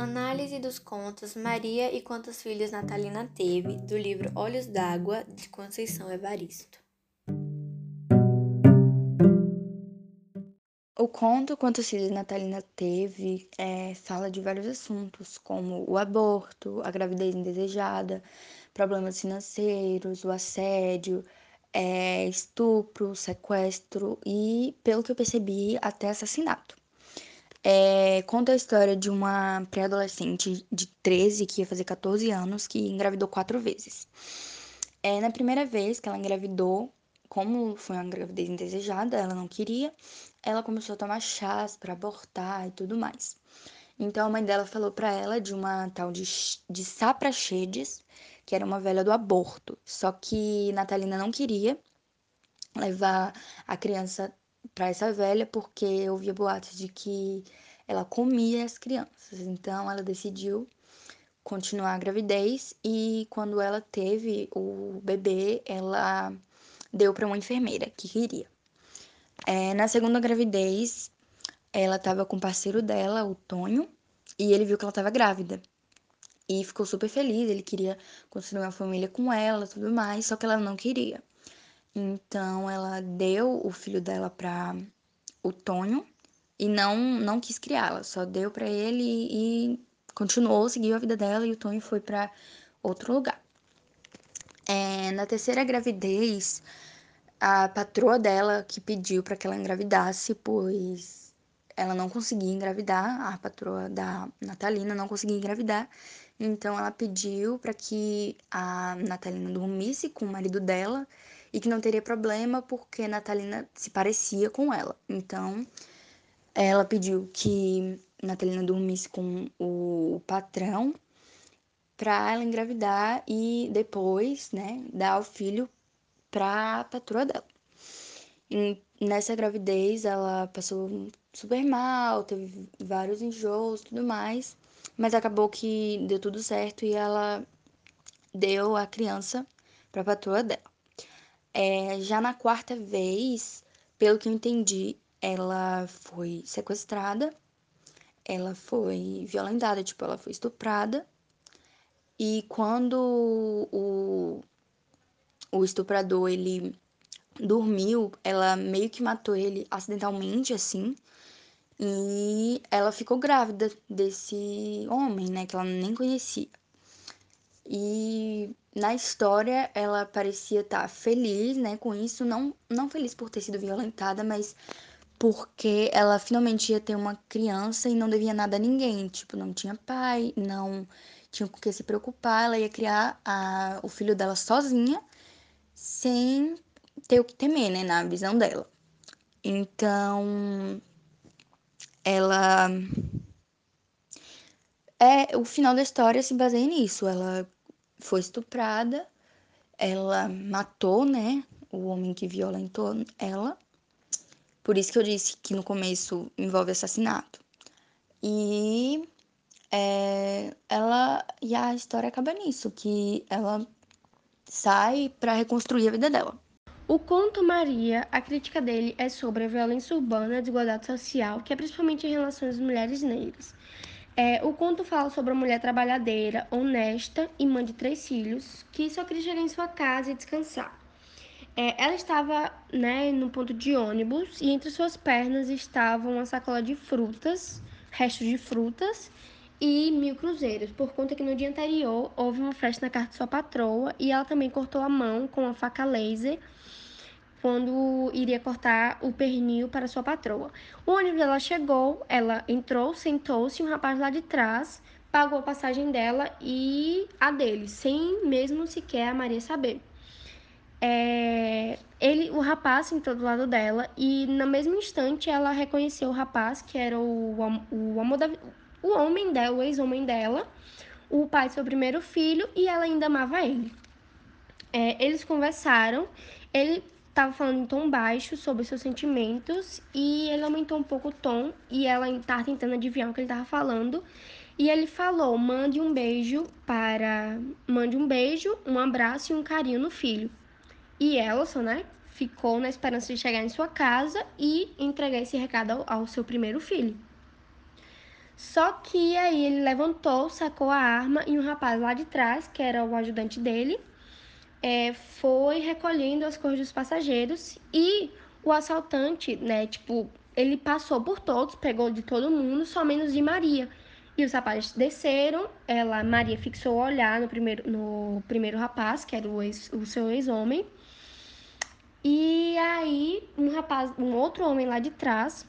Análise dos contos Maria e Quantos Filhos Natalina Teve, do livro Olhos d'Água, de Conceição Evaristo. O conto Quantos Filhos Natalina Teve é, fala de vários assuntos, como o aborto, a gravidez indesejada, problemas financeiros, o assédio, é, estupro, sequestro e, pelo que eu percebi, até assassinato. É, conta a história de uma pré-adolescente de 13 que ia fazer 14 anos que engravidou quatro vezes. É, na primeira vez que ela engravidou, como foi uma gravidez indesejada, ela não queria, ela começou a tomar chás para abortar e tudo mais. Então a mãe dela falou para ela de uma tal de, de Saprachedes, que era uma velha do aborto. Só que Natalina não queria levar a criança para essa velha porque eu ouvia boatos de que ela comia as crianças. Então ela decidiu continuar a gravidez e quando ela teve o bebê, ela deu para uma enfermeira que queria. É, na segunda gravidez, ela estava com o parceiro dela, o Tonho, e ele viu que ela estava grávida. E ficou super feliz, ele queria construir uma família com ela, tudo mais, só que ela não queria. Então ela deu o filho dela para o Tonho e não não quis criá-la, só deu para ele e, continuou, seguiu a vida dela e o Tonho foi para outro lugar. É, na terceira gravidez, a patroa dela que pediu para que ela engravidasse, pois ela não conseguia engravidar, a patroa da Natalina não conseguia engravidar, então ela pediu para que a Natalina dormisse com o marido dela e que não teria problema porque Natalina se parecia com ela. Então, ela pediu que Natalina dormisse com o patrão para ela engravidar e depois, né, dar o filho para a patroa dela. E nessa gravidez, ela passou super mal, teve vários enjoos, tudo mais, mas acabou que deu tudo certo e ela deu a criança para a patroa dela. É, já na quarta vez, pelo que eu entendi, ela foi sequestrada, ela foi violentada, tipo, ela foi estuprada. E quando o, o estuprador, ele dormiu, ela meio que matou ele acidentalmente, assim. E ela ficou grávida desse homem, né, que ela nem conhecia. E na história ela parecia estar tá feliz, né, com isso, não não feliz por ter sido violentada, mas porque ela finalmente ia ter uma criança e não devia nada a ninguém, tipo, não tinha pai, não tinha com que se preocupar, ela ia criar a, o filho dela sozinha, sem ter o que temer, né, na visão dela. Então, ela é o final da história se baseia nisso. Ela foi estuprada, ela matou, né, o homem que violentou ela. Por isso que eu disse que no começo envolve assassinato. E é, ela e a história acaba nisso, que ela sai para reconstruir a vida dela. O conto Maria, a crítica dele é sobre a violência urbana, a desigualdade social, que é principalmente em relação às mulheres negras. É, o conto fala sobre uma mulher trabalhadeira, honesta e mãe de três filhos, que só queria chegar em sua casa e descansar. É, ela estava né, no ponto de ônibus e entre suas pernas estavam uma sacola de frutas, restos de frutas e mil cruzeiros, por conta que no dia anterior houve uma festa na casa de sua patroa e ela também cortou a mão com uma faca laser quando iria cortar o pernil para sua patroa. O ônibus dela chegou, ela entrou, sentou-se, um rapaz lá de trás pagou a passagem dela e a dele, sem mesmo sequer a Maria saber. É, ele, o rapaz sentou do lado dela e no mesmo instante ela reconheceu o rapaz que era o, o, o, amor da, o homem dela, o ex-homem dela, o pai do seu primeiro filho e ela ainda amava ele. É, eles conversaram, ele estava falando em tom baixo sobre seus sentimentos e ele aumentou um pouco o tom e ela estava tentando adivinhar o que ele estava falando. E ele falou: mande um beijo para. Mande um beijo, um abraço e um carinho no filho. E Elson, né, ficou na esperança de chegar em sua casa e entregar esse recado ao, ao seu primeiro filho. Só que aí ele levantou, sacou a arma e um rapaz lá de trás, que era o ajudante dele, é, foi recolhendo as coisas dos passageiros e o assaltante, né, tipo, ele passou por todos, pegou de todo mundo, só menos de Maria. E os rapazes desceram, ela, Maria fixou o olhar no primeiro, no primeiro rapaz, que era o, ex, o seu ex-homem. E aí, um rapaz, um outro homem lá de trás,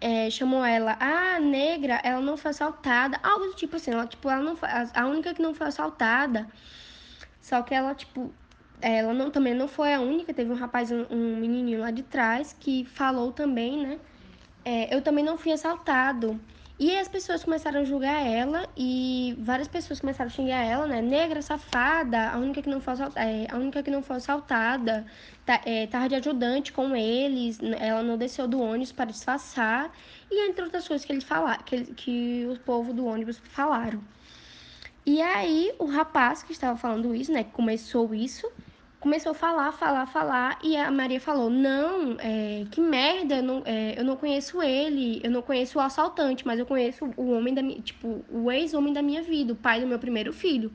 é, chamou ela, ah, negra, ela não foi assaltada, algo do tipo assim, ela, tipo, ela não foi, a única que não foi assaltada, só que ela, tipo, ela não, também não foi a única, teve um rapaz, um, um menininho lá de trás, que falou também, né, é, eu também não fui assaltado, e as pessoas começaram a julgar ela e várias pessoas começaram a xingar ela, né? Negra, safada, a única que não foi assaltada, é, a única que não foi assaltada, tá, é, tava de ajudante com eles, ela não desceu do ônibus para disfarçar e entre outras coisas que eles falaram, que, que o povo do ônibus falaram. E aí o rapaz que estava falando isso, né? Que começou isso, começou a falar, falar, falar, e a Maria falou: Não, é, que merda, não, é, eu não conheço ele, eu não conheço o assaltante, mas eu conheço o homem da minha, tipo, o ex-homem da minha vida, o pai do meu primeiro filho.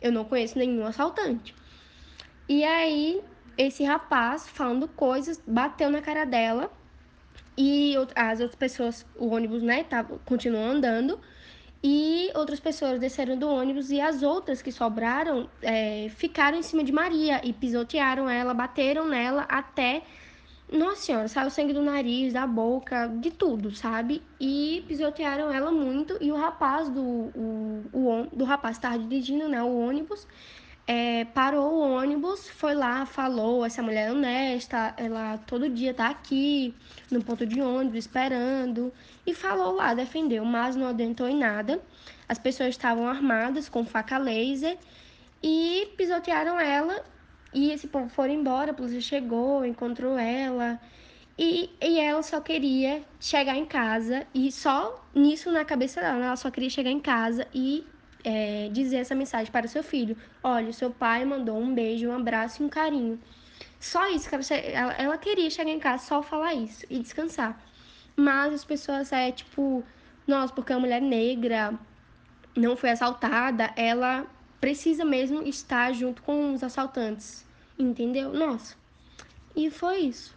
Eu não conheço nenhum assaltante. E aí, esse rapaz, falando coisas, bateu na cara dela, e as outras pessoas, o ônibus, né, tava, continuou andando. E outras pessoas desceram do ônibus e as outras que sobraram é, ficaram em cima de Maria e pisotearam ela, bateram nela até. Nossa senhora, saiu sangue do nariz, da boca, de tudo, sabe? E pisotearam ela muito. E o rapaz do. O, o, do rapaz estava dirigindo né, o ônibus é, parou o ônibus, foi lá, falou, essa mulher é honesta, ela todo dia tá aqui no ponto de ônibus esperando. E falou lá, defendeu, mas não adiantou em nada. As pessoas estavam armadas com faca laser e pisotearam ela. E esse povo foram embora, a polícia chegou, encontrou ela. E, e ela só queria chegar em casa e só nisso na cabeça dela, ela só queria chegar em casa e é, dizer essa mensagem para o seu filho. Olha, seu pai mandou um beijo, um abraço e um carinho. Só isso ela, ela queria chegar em casa, só falar isso e descansar. Mas as pessoas é tipo, nossa, porque a mulher negra não foi assaltada, ela precisa mesmo estar junto com os assaltantes. Entendeu? Nossa. E foi isso.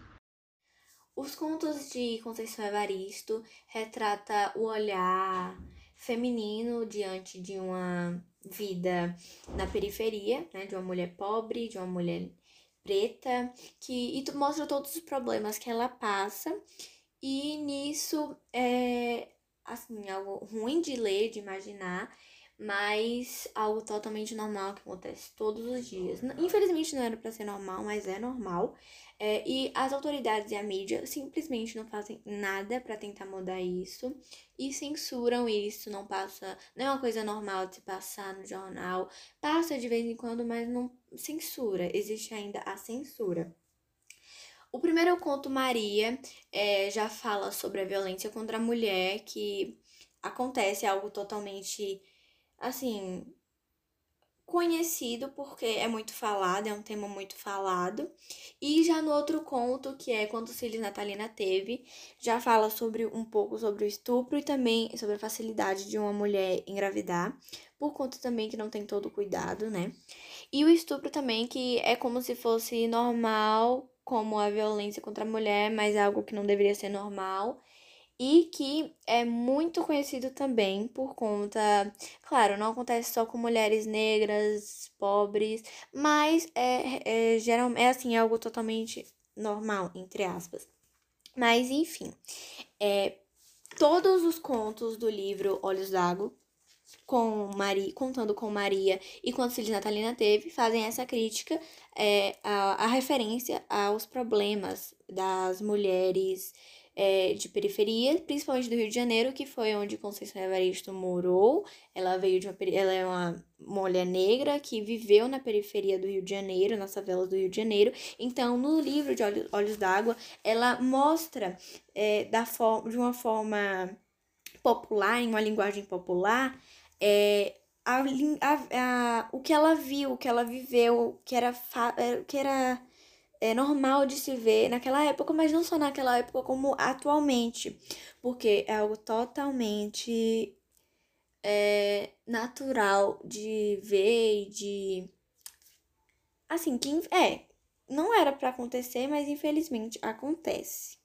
Os contos de Conceição Evaristo retrata o olhar feminino diante de uma vida na periferia, né, de uma mulher pobre, de uma mulher preta, que e mostra todos os problemas que ela passa. E nisso é assim, algo ruim de ler, de imaginar, mas algo totalmente normal que acontece todos os dias. Infelizmente não era para ser normal, mas é normal. É, e as autoridades e a mídia simplesmente não fazem nada para tentar mudar isso e censuram isso. Não passa, não é uma coisa normal de se passar no jornal. Passa de vez em quando, mas não censura. Existe ainda a censura. O primeiro conto, Maria, é, já fala sobre a violência contra a mulher, que acontece algo totalmente, assim, conhecido porque é muito falado, é um tema muito falado. E já no outro conto, que é Quantos Filhos Natalina Teve, já fala sobre um pouco sobre o estupro e também sobre a facilidade de uma mulher engravidar, por conta também que não tem todo o cuidado, né? E o estupro também, que é como se fosse normal, como a violência contra a mulher, mas é algo que não deveria ser normal e que é muito conhecido também por conta, claro, não acontece só com mulheres negras, pobres, mas é, é, geral, é assim, algo totalmente normal, entre aspas. Mas enfim, é, todos os contos do livro Olhos d'Água, com Maria, contando com Maria e quantos filhos Natalina teve, fazem essa crítica, é, a, a referência aos problemas das mulheres é, de periferia, principalmente do Rio de Janeiro, que foi onde Conceição Evaristo morou. Ela veio de uma, ela é uma mulher negra que viveu na periferia do Rio de Janeiro, nas favelas do Rio de Janeiro. Então, no livro de Olhos, Olhos d'Água, ela mostra é, da forma, de uma forma popular, em uma linguagem popular, é, a, a, a, o que ela viu, o que ela viveu, que era, é, que era é normal de se ver naquela época, mas não só naquela época, como atualmente, porque é algo totalmente é, natural de ver e de. Assim, que é, não era para acontecer, mas infelizmente acontece.